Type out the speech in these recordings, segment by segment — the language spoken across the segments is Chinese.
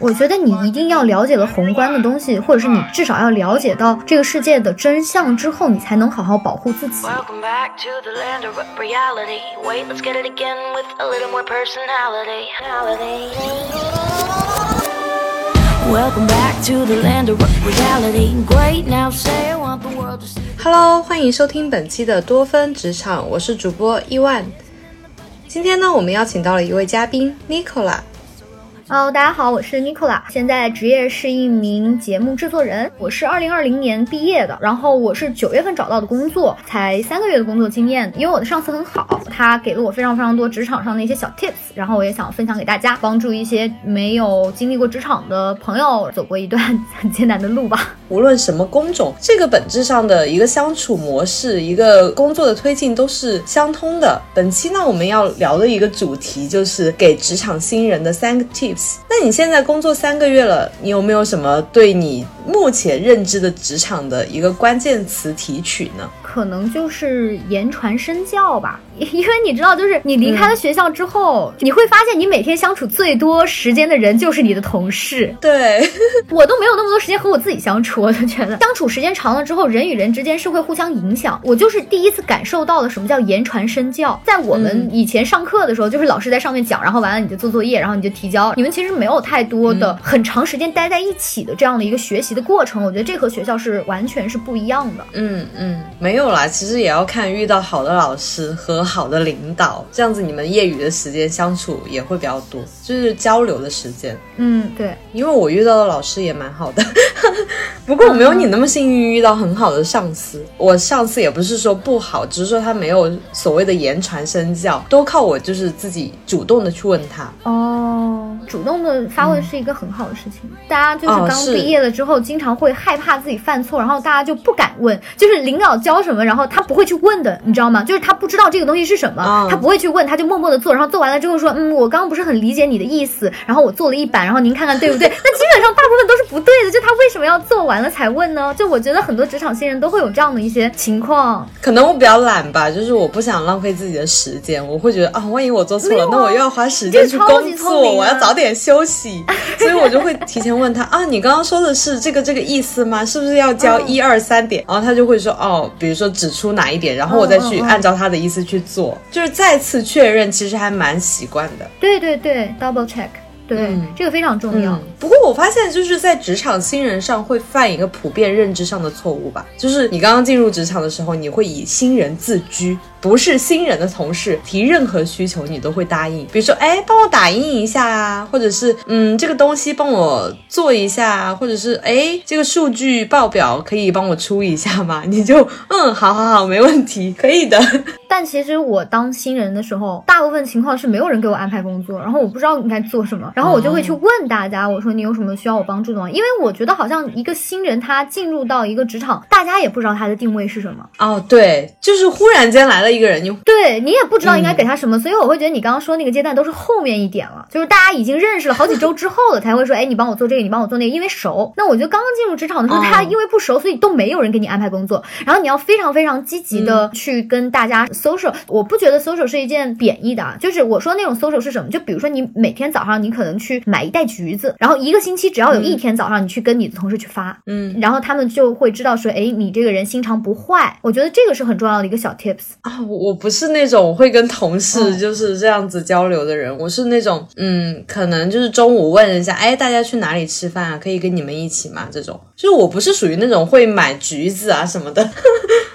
我觉得你一定要了解了宏观的东西，或者是你至少要了解到这个世界的真相之后，你才能好好保护自己。Welcome back to the land of reality. Wait, let's get it again with a little more personality. Welcome back to the land of reality. Great, now say I want the world to see. Hello，欢迎收听本期的多芬职场，我是主播伊万。今天呢，我们邀请到了一位嘉宾 Nicola。哦大家好，我是 Nicola，现在职业是一名节目制作人。我是二零二零年毕业的，然后我是九月份找到的工作，才三个月的工作经验。因为我的上司很好，他给了我非常非常多职场上的一些小 tips，然后我也想分享给大家，帮助一些没有经历过职场的朋友走过一段很艰难的路吧。无论什么工种，这个本质上的一个相处模式，一个工作的推进都是相通的。本期呢，我们要聊的一个主题就是给职场新人的三个 tips。那你现在工作三个月了，你有没有什么对你目前认知的职场的一个关键词提取呢？可能就是言传身教吧，因为你知道，就是你离开了学校之后，你会发现你每天相处最多时间的人就是你的同事。对，我都没有那么多时间和我自己相处，我就觉得相处时间长了之后，人与人之间是会互相影响。我就是第一次感受到了什么叫言传身教。在我们以前上课的时候，就是老师在上面讲，然后完了你就做作业，然后你就提交。你们其实没有太多的很长时间待在一起的这样的一个学习的过程。我觉得这和学校是完全是不一样的。嗯嗯，没有啦，其实也要看遇到好的老师和好的领导，这样子你们业余的时间相处也会比较多，就是交流的时间。嗯，对。因为我遇到的老师也蛮好的，不过我没有你那么幸运遇到很好的上司。我上司也不是说不好，只是说他没有所谓的言传身教，都靠我就是自己主动的去问他。哦，主动的发问是一个很好的事情。大家就是刚毕业了之后，经常会害怕自己犯错，然后大家就不敢问。就是领导教什么，然后他不会去问的，你知道吗？就是他不知道这个东西是什么，哦他不会去问，他就默默的做，然后做完了之后说，嗯，我刚刚不是很理解你的意思，然后我做了一版，然后您看看对不对？那基本上大部分都是不对的，就他为什么要做完了才问呢？就我觉得很多职场新人都会有这样的一些情况。可能我比较懒吧，就是我不想浪费自己的时间，我会觉得啊，万一我做错了，啊那我又要花时间去工作，我要早点休息，所以我就会提前问他啊，你刚刚说的是这个这个意思吗？是不是要教嗯一二三点？然后他就会说哦，比如说指出哪一点，然后我再去按照他的意思去做，就是再次确认，其实还蛮习惯的。对对对，double check，对，嗯这个非常重要。嗯，不过我发现就是在职场新人上会犯一个普遍认知上的错误吧，就是你刚刚进入职场的时候，你会以新人自居，不是新人的同事提任何需求你都会答应，比如说哎帮我打印一下啊，或者是嗯这个东西帮我做一下啊，或者是哎这个数据报表可以帮我出一下吗？你就嗯好好好没问题，可以的。但其实我当新人的时候，大部分情况是没有人给我安排工作，然后我不知道应该做什么，然后我就会去问大家，我说你有什么需要我帮助的吗？因为我觉得好像一个新人他进入到一个职场，大家也不知道他的定位是什么，哦对，就是忽然间来了一个人，你对你也不知道应该给他什么，所以我会觉得你刚刚说那个阶段都是后面一点了，就是大家已经认识了好几周之后了，才会说，哎，你帮我做这个，你帮我做那个，因为熟。那我觉得刚刚进入职场的时候，他因为不熟，所以都没有人给你安排工作，然后你要非常非常积极的去跟大家 social。我不觉得 social 是一件贬义的啊，就是我说那种 social 是什么？就比如说你每天早上你可能去买一袋橘子，然后一个星期只要有一天早上你去跟你的同事去发，嗯然后他们就会知道说，哎，你这个人心肠不坏。我觉得这个是很重要的一个小 tips。啊，我我不是那种会跟同事嗯就是这样子交流的人，我是那种嗯，可能就是中午问一下，哎，大家去哪里吃饭啊？可以跟你们一起吗？这种，就是我不是属于那种会买橘子啊什么的。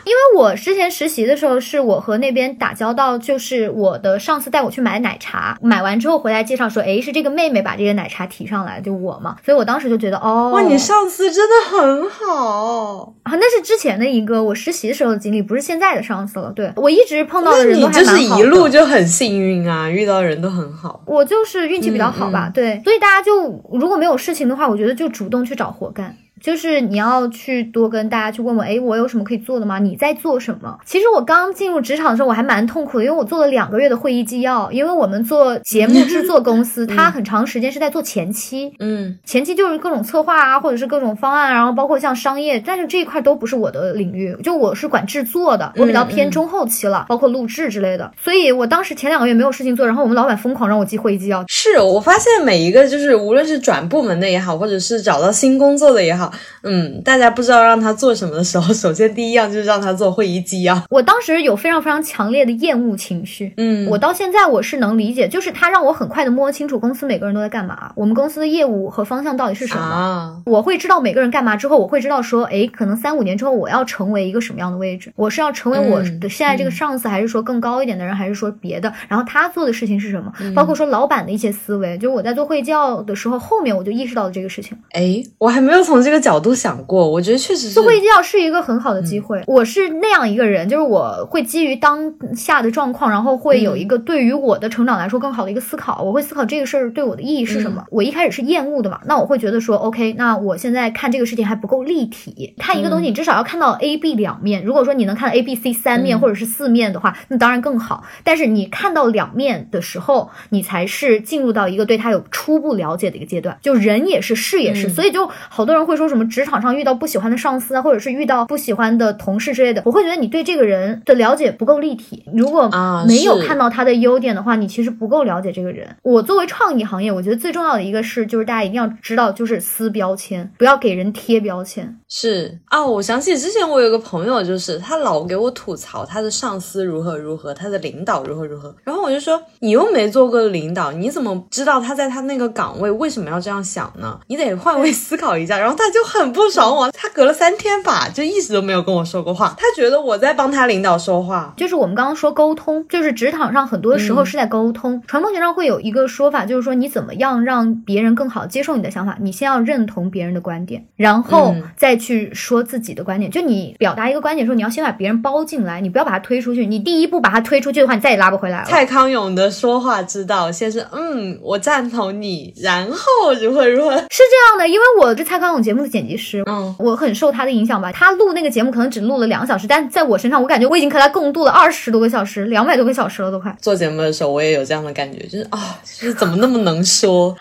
因为我之前实习的时候，是我和那边打交道，就是我的上司带我去买奶茶，买完之后回来介绍说，哎，是这个妹妹把这个奶茶提上来，就我嘛，所以我当时就觉得，哦，哇，你上司真的很好，啊，那是之前的一个我实习的时候的经历，不是现在的上司了。对我一直碰到的人你都还就是蛮好的一路就很幸运啊，遇到人都很好。我就是运气比较好吧，对，所以大家就如果没有事情的话，我觉得就主动去找活干。就是你要去多跟大家去问问，哎，我有什么可以做的吗？你在做什么？其实我刚进入职场的时候，我还蛮痛苦的，因为我做了两个月的会议纪要，因为我们做节目制作公司，它很长时间是在做前期，嗯前期就是各种策划啊，或者是各种方案啊，然后包括像商业，但是这一块都不是我的领域，就我是管制作的，我比较偏中后期了，包括录制之类的。所以我当时前两个月没有事情做，然后我们老板疯狂让我记会议纪要，是我发现每一个就是无论是转部门的也好，或者是找到新工作的也好，嗯，大家不知道让他做什么的时候，首先第一样就是让他做会议纪要。我当时有非常非常强烈的厌恶情绪。嗯，我到现在我是能理解，就是他让我很快的摸清楚公司每个人都在干嘛，我们公司的业务和方向到底是什么。啊，我会知道每个人干嘛之后，我会知道说，诶，可能三五年之后我要成为一个什么样的位置，我是要成为我嗯的现在这个上司，还是说更高一点的人，还是说别的？然后他做的事情是什么？嗯包括说老板的一些思维，就是我在做会议纪要的时候，后面我就意识到了这个事情。哎，我还没有从这个角度想过，我觉得确实是做会议纪要是一个很好的机会。我是那样一个人，就是我会基于当下的状况，然后会有一个对于我的成长来说更好的一个思考。我会思考这个事儿对我的意义是什么。我一开始是厌恶的嘛，那我会觉得说，OK，那我现在看这个事情还不够立体。看一个东西，你至少要看到 A、B 两面。如果说你能看到 A、B、C 三面或者是四面的话，那当然更好。但是你看到两面的时候，你才是进入到一个对他有初步了解的一个阶段。就人也是，事也是，所以就好多人会说什么职场上遇到不喜欢的上司啊，或者是遇到不喜欢的同事之类的，我会觉得你对这个人的了解不够立体。如果啊没有看到他的优点的话，你其实不够了解这个人。我作为创意行业，我觉得最重要的一个是，就是大家一定要知道，就是撕标签，不要给人贴标签。是啊，我想起之前我有个朋友，就是他老给我吐槽他的上司如何如何，他的领导如何如何，然后我就说你又没做过领导，你怎么知道他在他那个岗位为什么要这样想呢？你得换位思考一下。然后他就很不爽我，他隔了三天吧，就一直都没有跟我说过话，他觉得我在帮他领导说话。就是我们刚刚说沟通，就是职场上很多时候是在沟通。传播学上会有一个说法，就是说你怎么样让别人更好接受你的想法，你先要认同别人的观点，然后嗯再去说自己的观点。就你表达一个观点的时候，你要先把别人包进来，你不要把他推出去。你第一步把他推出去的话，你再也拉不回来了。蔡康永的说话之道，先是嗯，我赞同你，然后如何如何，是这样的，因为我是蔡康永节目的剪辑师，嗯，我很受他的影响吧。他录那个节目可能只录了两个小时，但在我身上，我感觉我已经和他共度了二十多个小时，两百多个小时了都快。做节目的时候我也有这样的感觉，就是啊，就是怎么那么能说。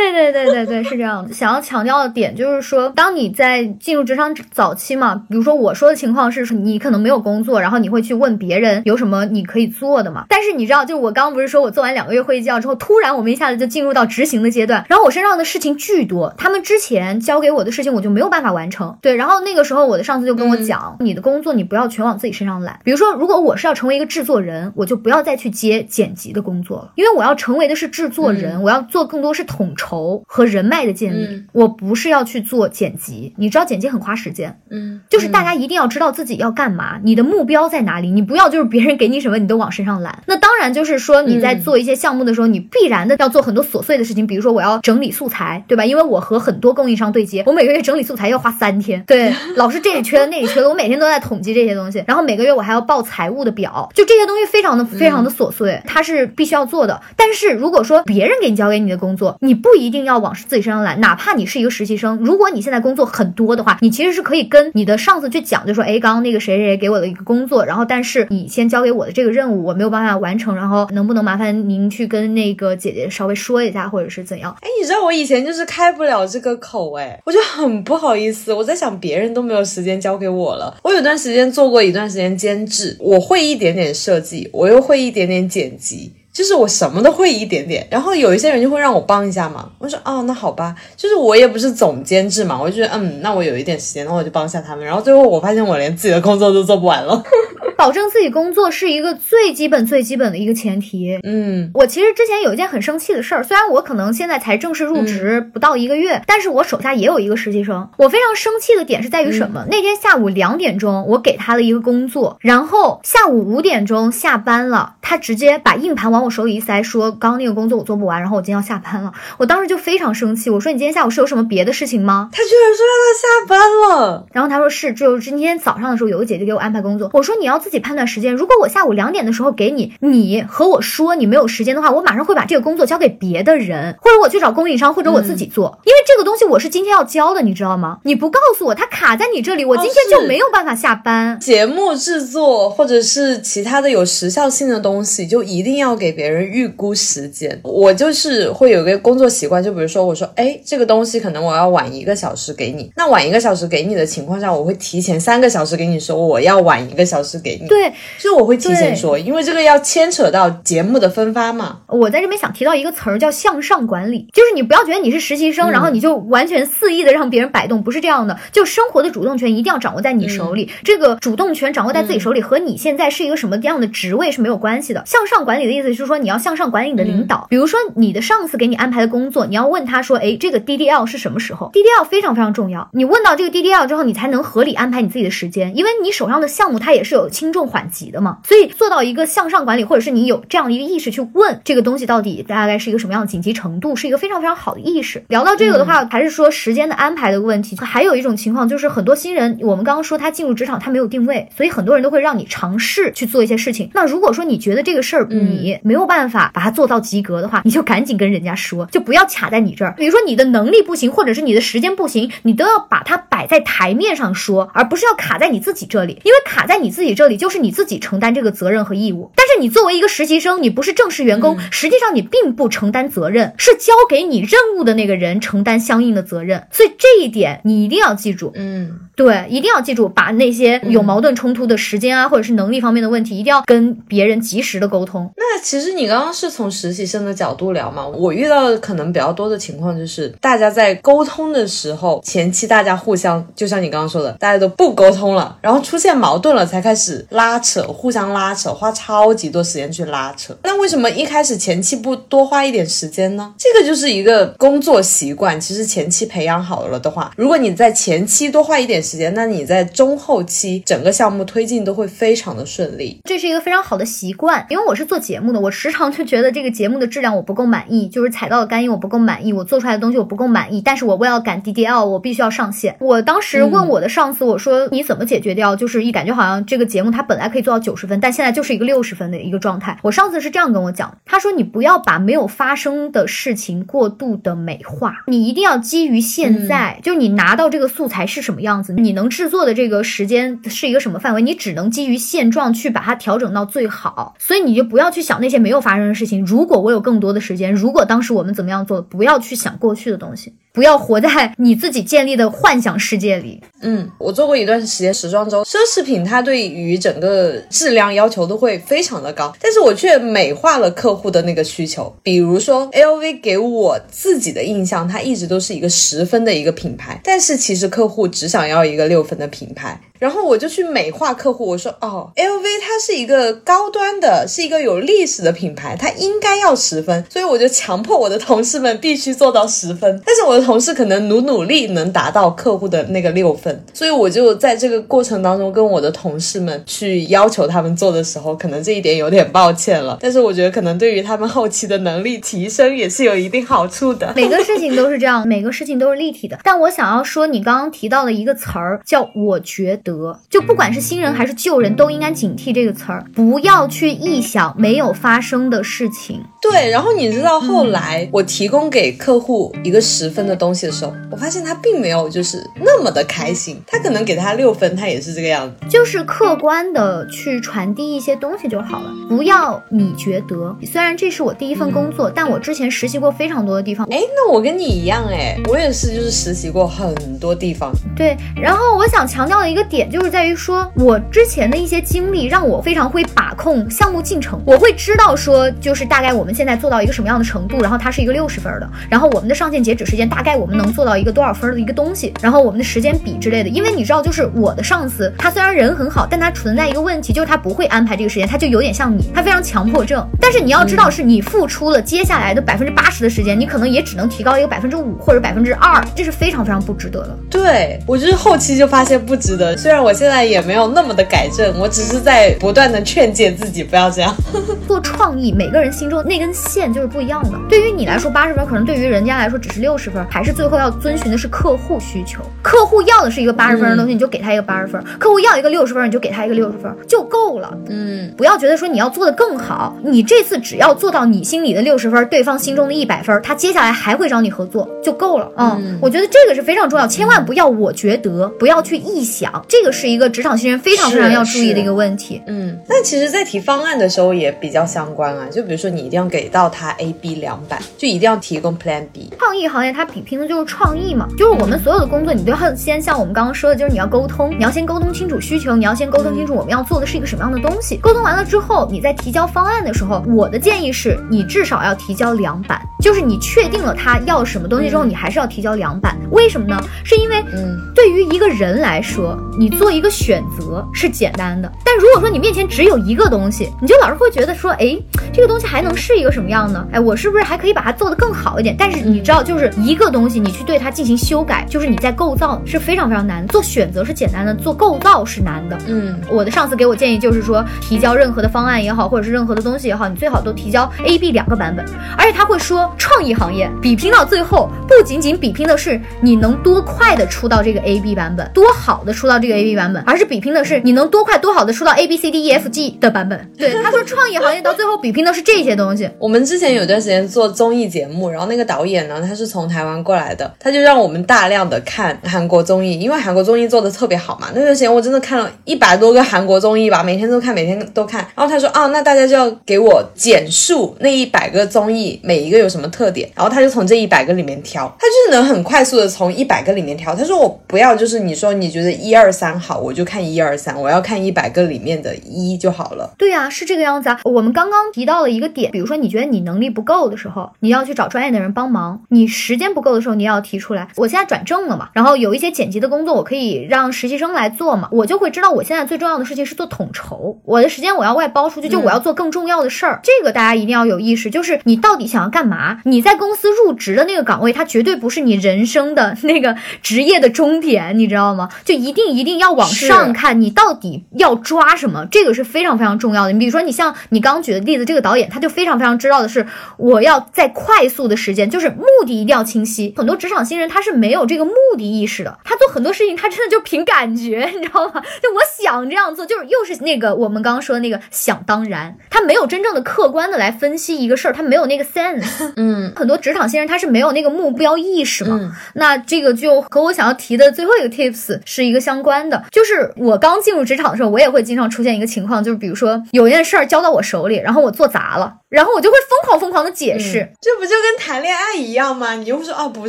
对对对对对，是这样的。想要强调的点就是说，当你在进入职场早期嘛，比如说我说的情况是，你可能没有工作，然后你会去问别人有什么你可以做的嘛。但是你知道，就是我刚刚不是说我做完两个月会议纪要之后，突然我们一下子就进入到执行的阶段，然后我身上的事情巨多，他们之前交给我的事情我就没有办法完成。对，然后那个时候我的上司就跟我讲，你的工作你不要全往自己身上揽。比如说，如果我是要成为一个制作人，我就不要再去接剪辑的工作了，因为我要成为的是制作人，我要做更多是统筹和人脉的建立，嗯我不是要去做剪辑。你知道剪辑很花时间，嗯，就是大家一定要知道自己要干嘛，你的目标在哪里，你不要就是别人给你什么你都往身上揽。那当然就是说你在做一些项目的时候，你必然的要做很多琐碎的事情，比如说我要整理素材，对吧？因为我和很多供应商对接，我每个月整理素材要花三天，对，老是这里缺的那里缺的，我每天都在统计这些东西，然后每个月我还要报财务的表，就这些东西非常的非常的琐碎，它是必须要做的。但是如果说别人给你交给你的工作，你不一定要往自己身上揽，哪怕你是一个实习生，如果你现在工作很多的话，你其实是可以跟你的上司去讲，就说，哎，刚刚那个谁谁谁给我的一个工作，然后但是你先交给我的这个任务，我没有办法完成，然后能不能麻烦您去跟那个姐姐稍微说一下，或者是怎样？哎，你知道我以前就是开不了这个口，哎，我就很不好意思。我在想，别人都没有时间交给我了。我有段时间做过一段时间监制，我会一点点设计，我又会一点点剪辑。就是我什么都会一点点，然后有一些人就会让我帮一下忙，我说哦那好吧，就是我也不是总监制嘛，我就觉得嗯，那我有一点时间，那我就帮一下他们，然后最后我发现我连自己的工作都做不完了，保证自己工作是一个最基本最基本的一个前提。嗯我其实之前有一件很生气的事儿，虽然我可能现在才正式入职不到一个月，但是我手下也有一个实习生。我非常生气的点是在于什么？那天下午两点钟，我给他了一个工作，然后下午五点钟下班了，他直接把硬盘往我手里一塞，说刚刚那个工作我做不完，然后我今天要下班了。我当时就非常生气，我说你今天下午是有什么别的事情吗？他居然说让他下班了，然后他说是，就是今天早上的时候有个姐姐给我安排工作。我说你要自己判断时间，如果我下午两点的时候给你，你和我说你没有时间的话，我马上会把这个工作交给别的人，或者我去找供应商，或者我自己做，因为这个东西我是今天要交的，你知道吗？你不告诉我，它卡在你这里，我今天就没有办法下班。节目制作或者是其他的有时效性的东西，就一定要给别人预估时间。我就是会有一个工作习惯，就比如说我说，哎，这个东西可能我要晚一个小时给你，那晚一个小时给你的情况下，我会提前三个小时给你说我要晚一个小时给你。对，就我会提前说，因为这个要牵扯到节目的分发嘛。我在这边想提到一个词儿叫向上管理，就是你不要觉得你是实习生，然后你就完全肆意的让别人摆动，不是这样的。就生活的主动权一定要掌握在你手里，这个主动权掌握在自己手里，和你现在是一个什么样的职位是没有关系的。向上管理的意思就是说，你要向上管理你的领导，比如说你的上司给你安排的工作，你要问他说，哎，这个 DDL 是什么时候？DDL 非常非常重要，你问到这个 DDL 之后，你才能合理安排你自己的时间，因为你手上的项目它也是有轻重缓急的嘛。所以做到一个向上管理，或者是你有这样的一个意识去问这个东西到底大概是一个什么样的紧急程度，是一个非常非常好的意识。聊到这个的话，还是说时间的安排的问题。还有一种情况就是很多新人，我们刚刚说他进入职场他没有定位，所以很多人都会让你尝试去做一些事情。那如果说你觉得这个事儿你没有办法把它做到及格的话，你就赶紧跟人家说，就不要卡在你这儿。比如说你的能力不行，或者是你的时间不行，你都要把它摆在台面上说，而不是要卡在你自己这里。因为卡在你自己这里，就是你自己承担这个责任和义务。但是你作为一个实习生，你不是正式员工，实际上你并不承担责任，是交给你任务的那个人承担相应的责任。所以这一点你一定要记住。嗯，对，一定要记住，把那些有矛盾冲突的时间啊，或者是能力方面的问题，一定要跟别人及时的沟通。那其实你刚刚是从实习生的角度聊嘛？我遇到的可能比较多的情况就是，大家在沟通的时候，前期大家互相，就像你刚刚说的，大家都不沟通了，然后出现矛盾了，才开始拉扯，互相拉扯，花超级多时间去拉扯。那为什么一开始前期不多花一点时间呢？这个就是一个工作习惯。其实前期培养好了的话，如果你在前期多花一点时间，那你在中后期整个项目推进都会非常的顺利。这是一个非常好的习惯，因为我是做节目的，我时常就觉得这个节目的质量我不够满意，就是踩到的干音我不够满意，我做出来的东西我不够满意，但是我为了赶 DDL，我必须要上线。我当时问我的上司，我说你怎么解决掉？就是一感觉好像这个节目它本来可以做到九十分，但现在就是一个六十分的一个状态。我上次是这样跟我讲，他说你不要把没有发生的事情过度的美化，你一定要基于现在，就你拿到这个素材是什么样子，你能制作的这个时间是一个什么范围，你只能基于现状去把它调整到最好。所以你就不要去想那些没有发生的事情。如果我有更多的时间，如果当时我们怎么样做，不要去想过去的东西。不要活在你自己建立的幻想世界嗯，我做过一段时间时装周，奢侈品它对于整个质量要求都会非常的高，但是我却美化了客户的那个需求。比如说，LV 给我自己的印象，它一直都是一个十分的一个品牌，但是其实客户只想要一个六分的品牌。然后我就去美化客户，我说哦，LV 它是一个高端的，是一个有历史的品牌，它应该要十分，所以我就强迫我的同事们必须做到十分。但是我的同事可能努努力能达到客户的那个六分，所以我就在这个过程当中跟我的同事们去要求他们做的时候，可能这一点有点抱歉了。但是我觉得可能对于他们后期的能力提升也是有一定好处的。每个事情都是这样，每个事情都是立体的。但我想要说，你刚刚提到的一个词儿叫我觉得。得，就不管是新人还是旧人，都应该警惕这个词儿，不要去臆想没有发生的事情。对，然后你知道后来我提供给客户一个十分的东西的时候，我发现他并没有就是那么的开心，他可能给他六分，他也是这个样子，就是客观的去传递一些东西就好了，不要你觉得。虽然这是我第一份工作，但我之前实习过非常多的地方。哎，那我跟你一样，哎，我也是，就是实习过很多地方。对，然后我想强调的一个点就是在于说，我之前的一些经历让我非常会把控项目进程，我会知道说，就是大概我们。现在做到一个什么样的程度？然后它是一个六十分的，然后我们的上线截止时间大概我们能做到一个多少分的一个东西？然后我们的时间比之类的，因为你知道，就是我的上司，他虽然人很好，但他存在一个问题，就是他不会安排这个时间，他就有点像你，他非常强迫症。但是你要知道，是你付出了接下来的百分之八十的时间，你可能也只能提高一个百分之五或者百分之二，这是非常非常不值得的。对我就是后期就发现不值得，虽然我现在也没有那么的改正，我只是在不断的劝诫自己不要这样。做创意，每个人心中那根线就是不一样的。对于你来说八十分，可能对于人家来说只是六十分，还是最后要遵循的是客户需求。客户要的是一个八十分的东西，你就给他一个八十分；客户要一个六十分，你就给他一个六十分，就够了。嗯，不要觉得说你要做的更好，你这次只要做到你心里的六十分，对方心中的一百分，他接下来还会找你合作就够了。嗯，我觉得这个是非常重要，千万不要我觉得，不要去臆想，这个是一个职场新人非常非常要注意的一个问题。嗯，那其实，在提方案的时候也比较相关啊。就比如说，你一定要给到他 A、B 两版，就一定要提供 Plan B。创意行业它比拼的就是创意嘛，就是我们所有的工作，你都要先像我们刚刚说的，就是你要沟通，你要先沟通清楚需求，你要先沟通清楚我们要做的是一个什么样的东西。沟通完了之后，你在提交方案的时候，我的建议是你至少要提交两版，就是你确定了他要什么东西之后，你还是要提交两版。为什么呢？是因为，嗯，对于一个人来说，你做一个选择是简单的，但如果说你面前只有一个东西，你就老是会觉得说，哎，这个东西还能是一个什么样呢？哎，我是不是还可以把它做得更好一点？但是你知道，就是一个东西，你去对它进行修改，就是你在构造是非常非常难。做选择是简单的，做构造是难的。嗯，我的上司给我建议就是说，提交任何的方案也好，或者是任何的东西也好，你最好都提交 A、B 两个版本。而且他会说，创意行业比拼到最后，不仅仅比拼的是你能多快的出到这个 A、B 版本，多好的出到这个 A、B 版本，而是比拼的是你能多快多好的出到 A、B、C、D、E、F、G 的版本。对，他说创意行业到最后比拼的是这些东西。我们之前有段时间做综艺节目，然后那个导演呢，他是从台湾过来的，他就让我们大量的看韩国综艺，因为韩国综艺做的特别好嘛。那段时间我真的看了一百多个韩国综艺吧，每天都看，每天都看。然后他说啊，那大家就要给我简述那一百个综艺每一个有什么特点，然后他就从这一百个里面挑，他就是能很快速的从一百个里面挑。他说我不要就是你说你觉得一二三好，我就看一二三，我要看一百个里面的一就好了。对呀、是这个样子啊。我们刚刚提到了一个点，比如说你觉得你能力不够的时候，你要去找专业的人帮忙；你时间不够的时候，你要提出来。我现在转正了嘛，然后有一些剪辑的工作，我可以让实习生来做嘛，我就会知道我现在最重要的事情是做统筹，我的时间我要外包出去，就我要做更重要的事儿。这个大家一定要有意识，就是你到底想要干嘛？你在公司入职的那个岗位，它绝对不是你人生的那个职业的终点，你知道吗？就一定一定要往上看，你到底要抓什么，这个是非常非常重要的。你比如说，你像你刚举的例子，这个导演他就非常非常知道的是，我要在快速的时间，就是目的一定要清晰。很多职场新人他是没有这个目的意识的，他做很多事情他真的就凭感觉，你知道吗？就我想这样做，就是又是那个我们刚刚说的那个想当然，他没有真正的客观的来分析一个事儿，他没有那个 sense。嗯。很多职场新人他是没有那个目标意识嘛，嗯。那这个就和我想要提的最后一个 tips 是一个相关的，就是我刚进入职场的时候，我也会经常出现一个情况，就是比如说有一件事儿交到我手里，然后我做砸了，然后我就会疯狂疯狂的解释。这不就跟谈恋爱一样吗？你又说哦，不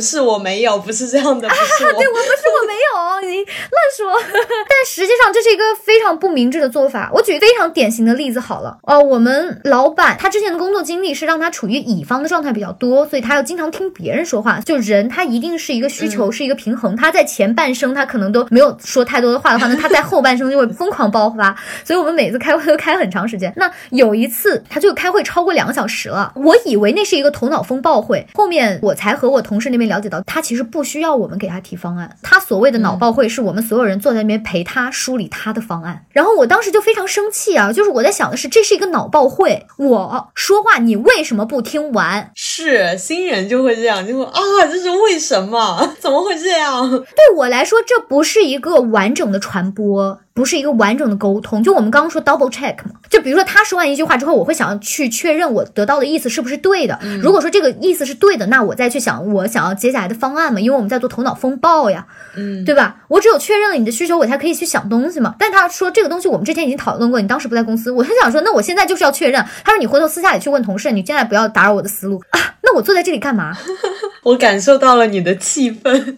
是我没有，不是这样的，不是我。对我不是我没有，你乱说。但实际上这是一个非常不明智的做法。我举非常典型的例子好了，哦，我们老板他之前的工作经历是让他处于乙方的状态比较多，所以他要经常听别人说话。就人他一定是一个需求，是一个平衡。他在前半生他可能都没有说太多的话的话，那他 在后半生就会疯狂爆发。所以我们每次开会都开很长时间。那有一次他就开会超过两个小时了，我以为那是一个头脑风暴会，后面我才和我同事那边了解到，他其实不需要我们给他提方案，他所谓的脑暴会是我们所有人坐在那边陪他梳理他的方案。然后我当时就非常生气啊，就是我在想的是，这是一个脑暴会，我说话你为什么不听完？是新人就会这样，就会啊，这是为什么？怎么会这样？对我来说，这不是一个完整的传播，不是一个完整的沟通。就我们刚刚说 double check 嘛，就比如说他说完一句话之后，我会想要去确认我得到的意思是不是对的。如果说这个意思是对的，那我再去想我想要接下来的方案嘛，因为我们在做头脑风暴呀，嗯，对吧？我只有确认了你的需求，我才可以去想东西嘛。但他说这个东西我们之前已经讨论过，你当时不在公司，我很想说，那我现在就是要确认。他说你回头私下里去问同事，你现在不要打扰我的思路啊。那我坐在这里干嘛？我感受到了你的气氛。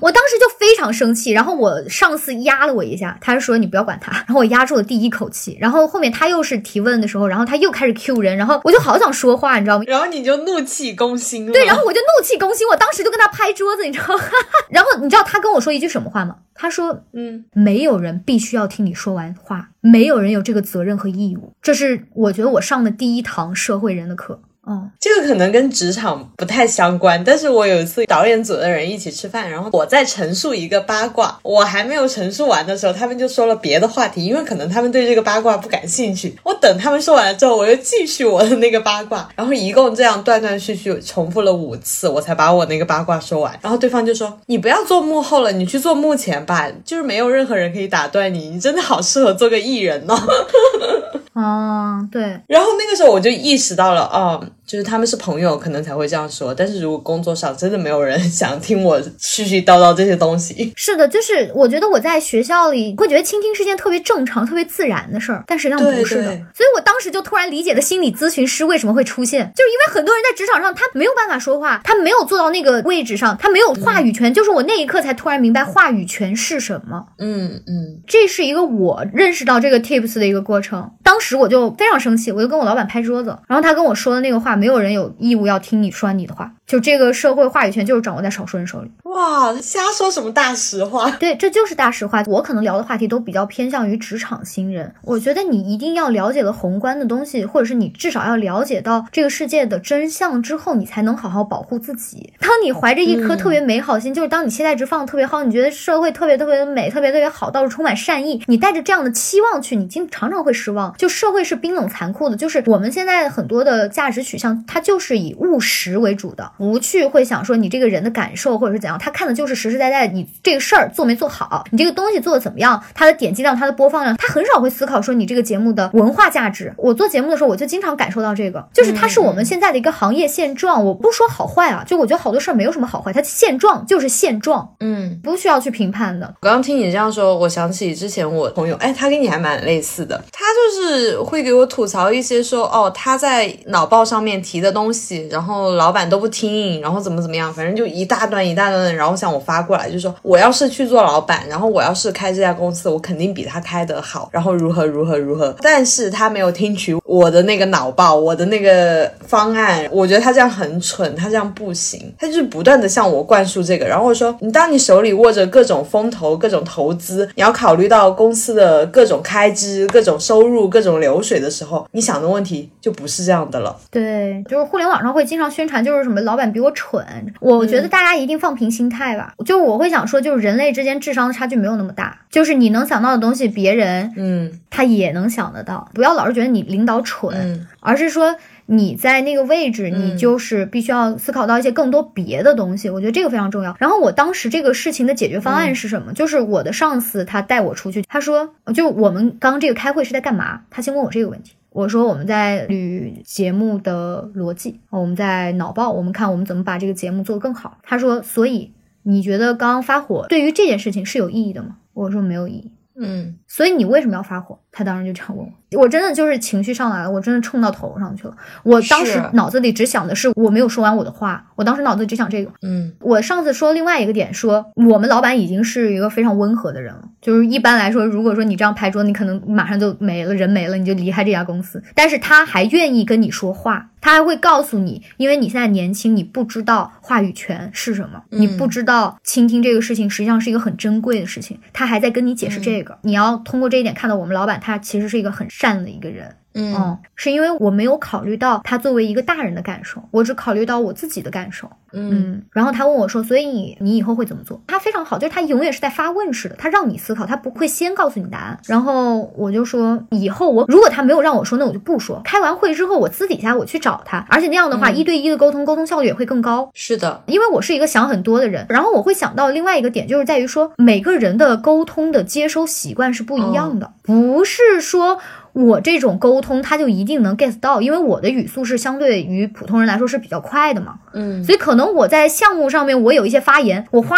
我当时就非常生气，然后我上司压了我一下，他是说你不要管他，然后我压住了第一口气，然后后面他又是提问的时候，然后他又开始 Q 人，然后我就好想说话，你知道吗？然后你就怒气攻心了。对，然后我就怒气攻心，我当时就跟他拍桌子，你知道吗？然后你知道他跟我说一句什么话吗？他说嗯，没有人必须要听你说完话，没有人有这个责任和义务。这是我觉得我上的第一堂社会人的课。嗯这个可能跟职场不太相关，但是我有一次导演组的人一起吃饭，然后我在陈述一个八卦，我还没有陈述完的时候，他们就说了别的话题，因为可能他们对这个八卦不感兴趣。我等他们说完了之后，我又继续我的那个八卦，然后一共这样断断续续重复了五次，我才把我那个八卦说完。然后对方就说：“你不要做幕后了，你去做幕前吧，就是没有任何人可以打断你，你真的好适合做个艺人哦。”哦，对，然后那个时候我就意识到了，哦，就是他们是朋友，可能才会这样说。但是如果工作上真的没有人 想听我絮絮叨叨这些东西，是的，就是我觉得我在学校里会觉得倾听是件特别正常、特别自然的事儿，但实际上不是的。对所以我当时就突然理解了心理咨询师为什么会出现，就是因为很多人在职场上他没有办法说话，他没有做到那个位置上，他没有话语权。就是我那一刻才突然明白话语权是什么。嗯嗯，这是一个我认识到这个 tips 的一个过程。当时我就非常生气，我就跟我老板拍桌子，然后他跟我说的那个话，没有人有义务要听你说完你的话，就这个社会话语权就是掌握在少数人手里。哇，瞎说什么大实话？对，这就是大实话。我可能聊的话题都比较偏向于职场新人。我觉得你一定要了解了宏观的东西，或者是你至少要了解到这个世界的真相之后，你才能好好保护自己。当你怀着一颗特别美好心，就是当你期待值放的特别好，你觉得社会特别特别的美，特别特别好，到处充满善意，你带着这样的期望去，你经常常会失望。就社会是冰冷残酷的，就是我们现在很多的价值取向，它就是以务实为主的，不去会想说你这个人的感受或者是怎样，他看的就是实实在在你这个事儿做没做好，你这个东西做的怎么样，它的点击量、它的播放量，他很少会思考说你这个节目的文化价值。我做节目的时候，我就经常感受到这个，就是它是我们现在的一个行业现状。我不说好坏啊，就我觉得好多事儿没有什么好坏，它现状就是现状，嗯，不需要去评判的。我刚刚听你这样说，我想起之前我朋友，哎，他跟你还蛮类似的，他就是会给我吐槽一些说，哦，他在脑报上面提的东西，然后老板都不听，然后怎么怎么样，反正就一大段一大段的，然后向我发过来，就说我要是去做老板，然后我要是开这家公司，我肯定比他开得好，然后如何如何如何，但是他没有听取我的那个脑报，我的那个方案，我觉得他这样很蠢，他这样不行，他就是不断的向我灌输这个，然后我说，你当你手里握着各种风投、各种投资，你要考虑到公司的各种开支、各种收入、各种流水的时候，你想的问题就不是这样的了。对，就是互联网上会经常宣传，就是什么老板比我蠢。我觉得大家一定放平心态吧。就我会想说，就是人类之间智商的差距没有那么大，就是你能想到的东西，别人嗯他也能想得到。不要老是觉得你领导蠢，嗯而是说你在那个位置，你就是必须要思考到一些更多别的东西。我觉得这个非常重要。然后我当时这个事情的解决方案是什么？就是我的上司他带我出去，他说，就我们刚这个开会是在干嘛？他先问我这个问题。我说我们在捋节目的逻辑，我们在脑爆，我们看我们怎么把这个节目做得更好。他说，所以你觉得刚刚发火对于这件事情是有意义的吗？我说没有意义。嗯所以你为什么要发火？他当时就这样问我，我真的就是情绪上来了，我真的冲到头上去了。我当时脑子里只想的是我没有说完我的话，我当时脑子里只想这个。嗯我上次说另外一个点说，我们老板已经是一个非常温和的人了，就是一般来说，如果说你这样拍桌，你可能马上就没了，人没了，你就离开这家公司。但是他还愿意跟你说话，他还会告诉你，因为你现在年轻，你不知道话语权是什么，你不知道倾听这个事情实际上是一个很珍贵的事情，他还在跟你解释这个。你要通过这一点看到我们老板他其实是一个很善的一个人。嗯嗯，是因为我没有考虑到他作为一个大人的感受，我只考虑到我自己的感受。嗯嗯，然后他问我说：“所以你你以后会怎么做？”他非常好，就是他永远是在发问式的，他让你思考，他不会先告诉你答案。然后我就说，以后我如果他没有让我说，那我就不说。开完会之后，我私底下我去找他，而且那样的话，一对一的沟通，沟通效率也会更高。是的，因为我是一个想很多的人，然后我会想到另外一个点，就是在于说每个人的沟通的接收习惯是不一样的，不是说。我这种沟通，他就一定能 get 到，因为我的语速是相对于普通人来说是比较快的嘛，嗯。所以可能我在项目上面我有一些发言，我哗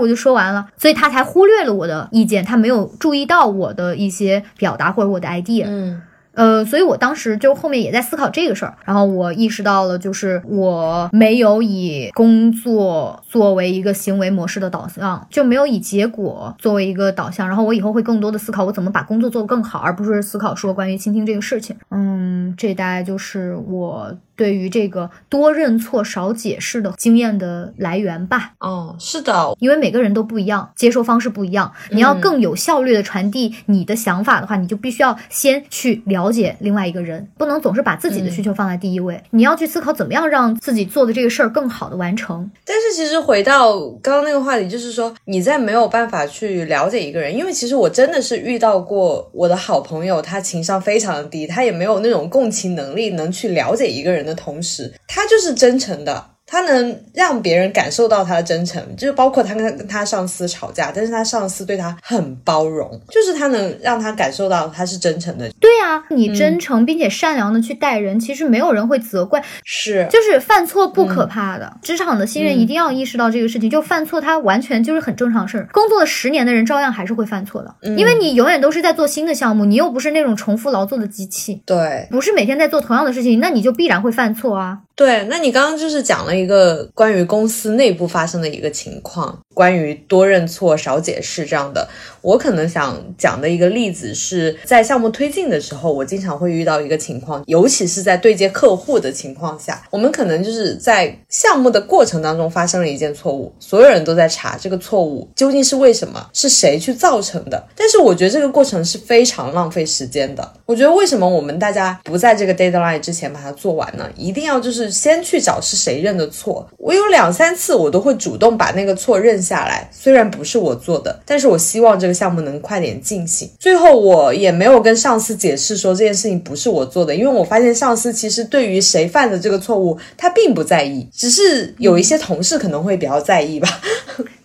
我就说完了，所以他才忽略了我的意见，他没有注意到我的一些表达或者我的 idea，嗯呃，所以我当时就后面也在思考这个事儿，然后我意识到了，就是我没有以工作作为一个行为模式的导向，就没有以结果作为一个导向，然后我以后会更多的思考我怎么把工作做得更好，而不是思考说关于倾听这个事情。嗯，这大概就是我。对于这个多认错少解释的经验的来源吧。哦，是的，因为每个人都不一样，接受方式不一样。你要更有效率的传递你的想法的话，你就必须要先去了解另外一个人，不能总是把自己的需求放在第一位。你要去思考怎么样让自己做的这个事儿更好的完成。但是其实回到刚刚那个话题，就是说你在没有办法去了解一个人，因为其实我真的是遇到过我的好朋友，他情商非常的低，他也没有那种共情能力，能去了解一个人的的同时，他就是真诚的。他能让别人感受到他的真诚，就是包括他跟他跟他上司吵架，但是他上司对他很包容，就是他能让他感受到他是真诚的。对啊，你真诚并且善良的去待人，其实没有人会责怪。是，就是犯错不可怕的，职场的新人一定要意识到这个事情，就犯错，他完全就是很正常事儿。工作了十年的人照样还是会犯错的，因为你永远都是在做新的项目，你又不是那种重复劳作的机器，对，不是每天在做同样的事情，那你就必然会犯错啊。对，那你刚刚就是讲了一个关于公司内部发生的一个情况，关于多认错少解释这样的。我可能想讲的一个例子是在项目推进的时候，我经常会遇到一个情况，尤其是在对接客户的情况下，我们可能就是在项目的过程当中发生了一件错误，所有人都在查这个错误究竟是为什么，是谁去造成的。但是我觉得这个过程是非常浪费时间的。我觉得为什么我们大家不在这个 deadline 之前把它做完呢？一定要就是先去找是谁认的错。我有两三次我都会主动把那个错认下来，虽然不是我做的，但是我希望这个项目能快点进行。最后我也没有跟上司解释说这件事情不是我做的，因为我发现上司其实对于谁犯的这个错误他并不在意，只是有一些同事可能会比较在意吧。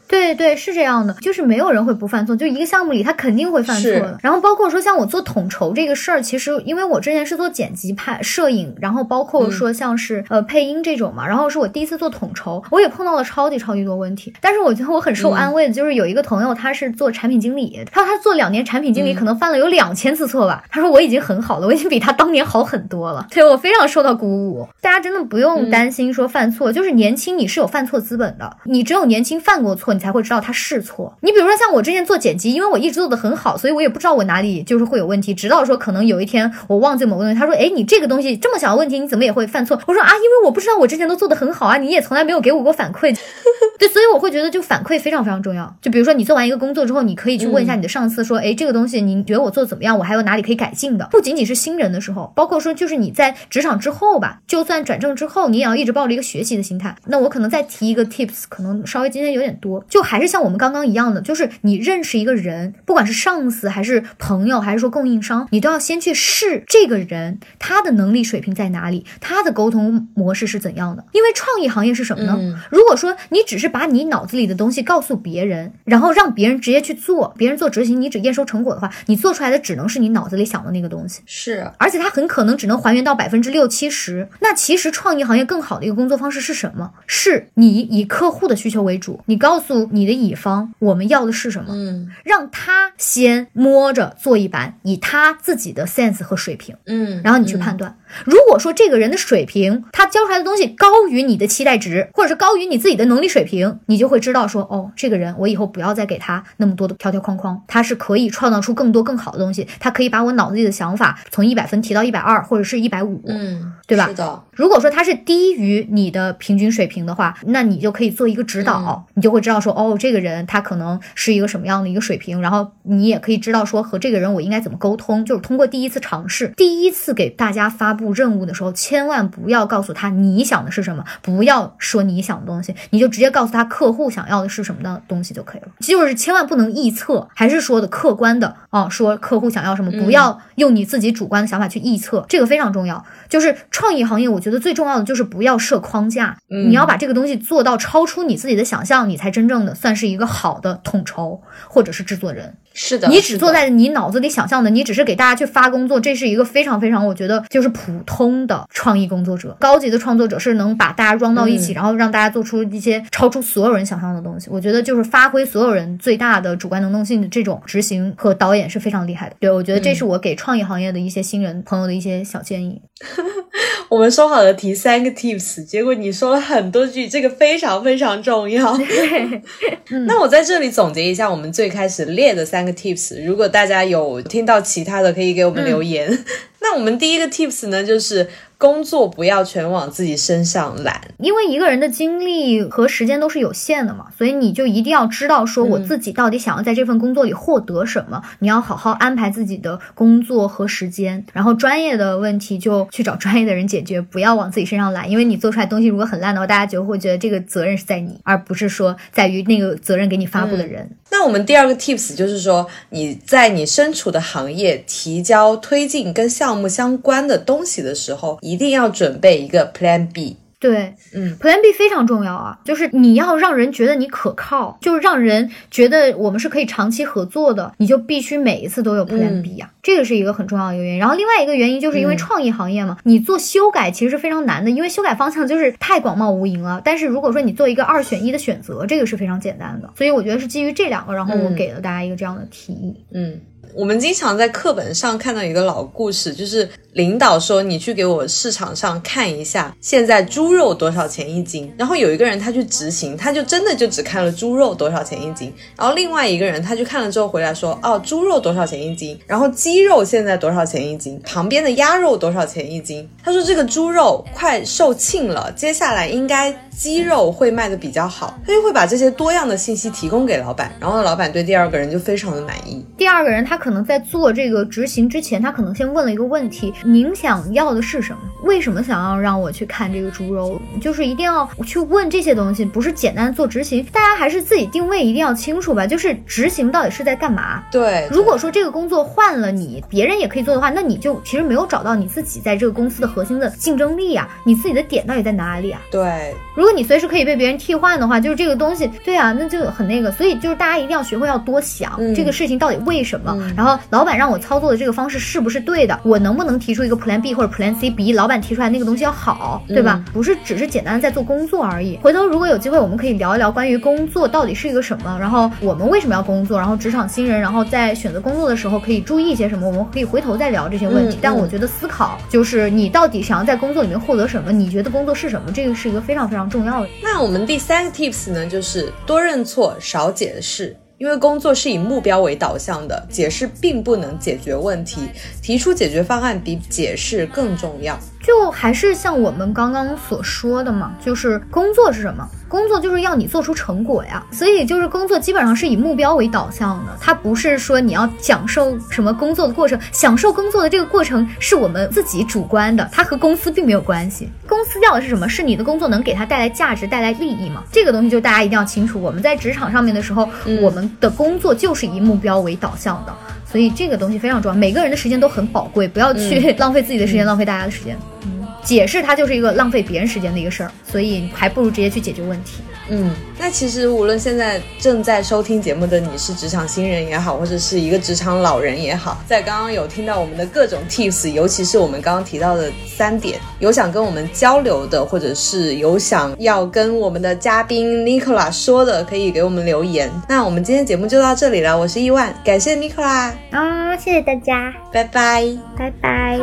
对对，是这样的，就是没有人会不犯错，就一个项目里他肯定会犯错的。然后包括说像我做统筹这个事儿，其实因为我之前是做剪辑、拍摄影，然后包括说像是呃配音这种嘛，然后是我第一次做统筹，我也碰到了超级超级多问题。但是我觉得我很受安慰的，就是有一个朋友他是做产品经理，他说他做两年产品经理，可能犯了有两千次错吧。他说我已经很好了，我已经比他当年好很多了，所以我非常受到鼓舞。大家真的不用担心说犯错，就是年轻你是有犯错资本的，你只有年轻犯过错，你才会知道他是错。你比如说像我之前做剪辑，因为我一直做的很好，所以我也不知道我哪里就是会有问题。直到说可能有一天我忘记某个东西，他说：“哎，你这个东西这么小的问题，你怎么也会犯错？”我说：“啊，因为我不知道我之前都做的很好啊，你也从来没有给我过反馈。” 对，所以我会觉得就反馈非常非常重要。就比如说你做完一个工作之后，你可以去问一下你的上司说：“哎，这个东西你觉得我做的怎么样？我还有哪里可以改进的？”不仅仅是新人的时候，包括说就是你在职场之后吧，就算转正之后，你也要一直抱着一个学习的心态。那我可能再提一个 tips，可能稍微今天有点多，就还是像我们刚刚一样的，就是你认识一个人，不管是上司还是朋友，还是说供应商，你都要先去试这个人他的能力水平在哪里，他的沟通模式是怎样的。因为创意行业是什么呢？如果说你只是把你脑子里的东西告诉别人，然后让别人直接去做，别人做执行，你只验收成果的话，你做出来的只能是你脑子里想的那个东西。是，而且它很可能只能还原到百分之六七十。那其实创意行业更好的一个工作方式是什么？是你以客户的需求为主，你告诉你的乙方我们要的是什么，嗯让他先摸着做一版，以他自己的 sense 和水平，嗯，然后你去判断。如果说这个人的水平，他教出来的东西高于你的期待值，或者是高于你自己的能力水平，你就会知道说，哦，这个人我以后不要再给他那么多的条条框框，他是可以创造出更多更好的东西，他可以把我脑子里的想法从一百分提到一百二，或者是一百五，嗯，对吧是的，如果说他是低于你的平均水平的话，那你就可以做一个指导，你就会知道说，哦，这个人他可能是一个什么样的一个水平，然后你也可以知道说和这个人我应该怎么沟通。就是通过第一次尝试，第一次给大家发布任务的时候，千万不要告诉他你想的是什么，不要说你想的东西，你就直接告诉他客户想要的是什么的东西就可以了。就是千万不能臆测，还是说的客观的啊，说客户想要什么，不要用你自己主观的想法去臆测，这个非常重要。就是创意行业，我觉得最重要的就是不要设框架，你要把这个东西做到超出你自己的想象，你才真正的算是一个好的统筹或者是制作人。是的，你只坐在你脑子里想象的，你只是给大家去发工作，这是一个非常非常，我觉得就是普通的创意工作者。高级的创作者是能把大家装到一起，然后让大家做出一些超出所有人想象的东西。我觉得就是发挥所有人最大的主观能动性的这种执行和导演是非常厉害的。对我觉得这是我给创意行业的一些新人朋友的一些小建议。我们说好了提三个 tips，结果你说了很多句，这个非常非常重要。对 那我在这里总结一下我们最开始列的三个 tips，如果大家有听到其他的，可以给我们留言。那我们第一个 tips 呢，就是。工作不要全往自己身上揽。因为一个人的精力和时间都是有限的嘛，所以你就一定要知道说我自己到底想要在这份工作里获得什么，你要好好安排自己的工作和时间，然后专业的问题就去找专业的人解决，不要往自己身上揽，因为你做出来东西如果很烂的话，大家就会觉得这个责任是在你，而不是说在于那个责任给你发布的人。那我们第二个 tips 就是说，你在你身处的行业提交推进跟项目相关的东西的时候，一定要准备一个 Plan B。对，嗯，Plan B 非常重要啊，就是你要让人觉得你可靠，就是让人觉得我们是可以长期合作的，你就必须每一次都有 Plan B 啊，这个是一个很重要的一个原因。然后另外一个原因就是因为创意行业嘛，你做修改其实是非常难的，因为修改方向就是太广袤无垠了。但是如果说你做一个二选一的选择，这个是非常简单的。所以我觉得是基于这两个，然后我给了大家一个这样的提议。嗯，我们经常在课本上看到一个老故事，就是领导说你去给我市场上看一下，现在猪肉多少钱一斤。然后有一个人他去执行，他就真的就只看了猪肉多少钱一斤。然后另外一个人他去看了之后回来说，哦，猪肉多少钱一斤？然后鸡肉现在多少钱一斤？旁边的鸭肉多少钱一斤？他说这个猪肉快售罄了，接下来应该鸡肉会卖的比较好。他就会把这些多样的信息提供给老板，然后老板对第二个人就非常的满意。第二个人他可能在做这个执行之前，他可能先问了一个问题：您想要的是什么？为什么想要让我去看这个猪肉？就是一定要去问这些东西，不是简单做执行。大家还是自己定位一定要清楚吧，就是执行到底是在干嘛。对，如果说这个工作换了你，别人也可以做的话，那你就其实没有找到你自己在这个公司的核心的竞争力啊，你自己的点到底在哪里啊？对，如果你随时可以被别人替换的话，就是这个东西，对啊，那就很那个。所以就是大家一定要学会要多想、嗯这个事情到底为什么，然后老板让我操作的这个方式是不是对的，我能不能提出一个 Plan B 或者 Plan C 比老板提出来那个东西要好，对吧？不是只是简单的在做工作而已。回头如果有机会，我们可以聊一聊关于工作到底是一个什么，然后我们为什么要工作，然后职场新人，然后在选择工作的时候可以注意一些什么，我们可以回头再聊这些问题。嗯但我觉得思考就是你到底想要在工作里面获得什么，你觉得工作是什么，这个是一个非常非常重要的。那我们第三个 tips 呢，就是多认错，少解释。因为工作是以目标为导向的，解释并不能解决问题，提出解决方案比解释更重要。就还是像我们刚刚所说的嘛，就是工作是什么？工作就是要你做出成果呀，所以就是工作基本上是以目标为导向的，它不是说你要享受什么工作的过程，享受工作的这个过程是我们自己主观的，它和公司并没有关系。公司要的是什么？是你的工作能给它带来价值、带来利益嘛？这个东西就大家一定要清楚。我们在职场上面的时候，我们的工作就是以目标为导向的。所以这个东西非常重要，每个人的时间都很宝贵，不要去浪费自己的时间，浪费大家的时间。嗯，解释它就是一个浪费别人时间的一个事儿，所以还不如直接去解决问题。嗯，那其实无论现在正在收听节目的你是职场新人也好，或者是一个职场老人也好，在刚刚有听到我们的各种 tips，尤其是我们刚刚提到的三点，有想跟我们交流的，或者是有想要跟我们的嘉宾 Nicola 说的，可以给我们留言。那我们今天节目就到这里了，我是伊万，感谢 Nicola，啊，谢谢大家，拜拜。拜拜。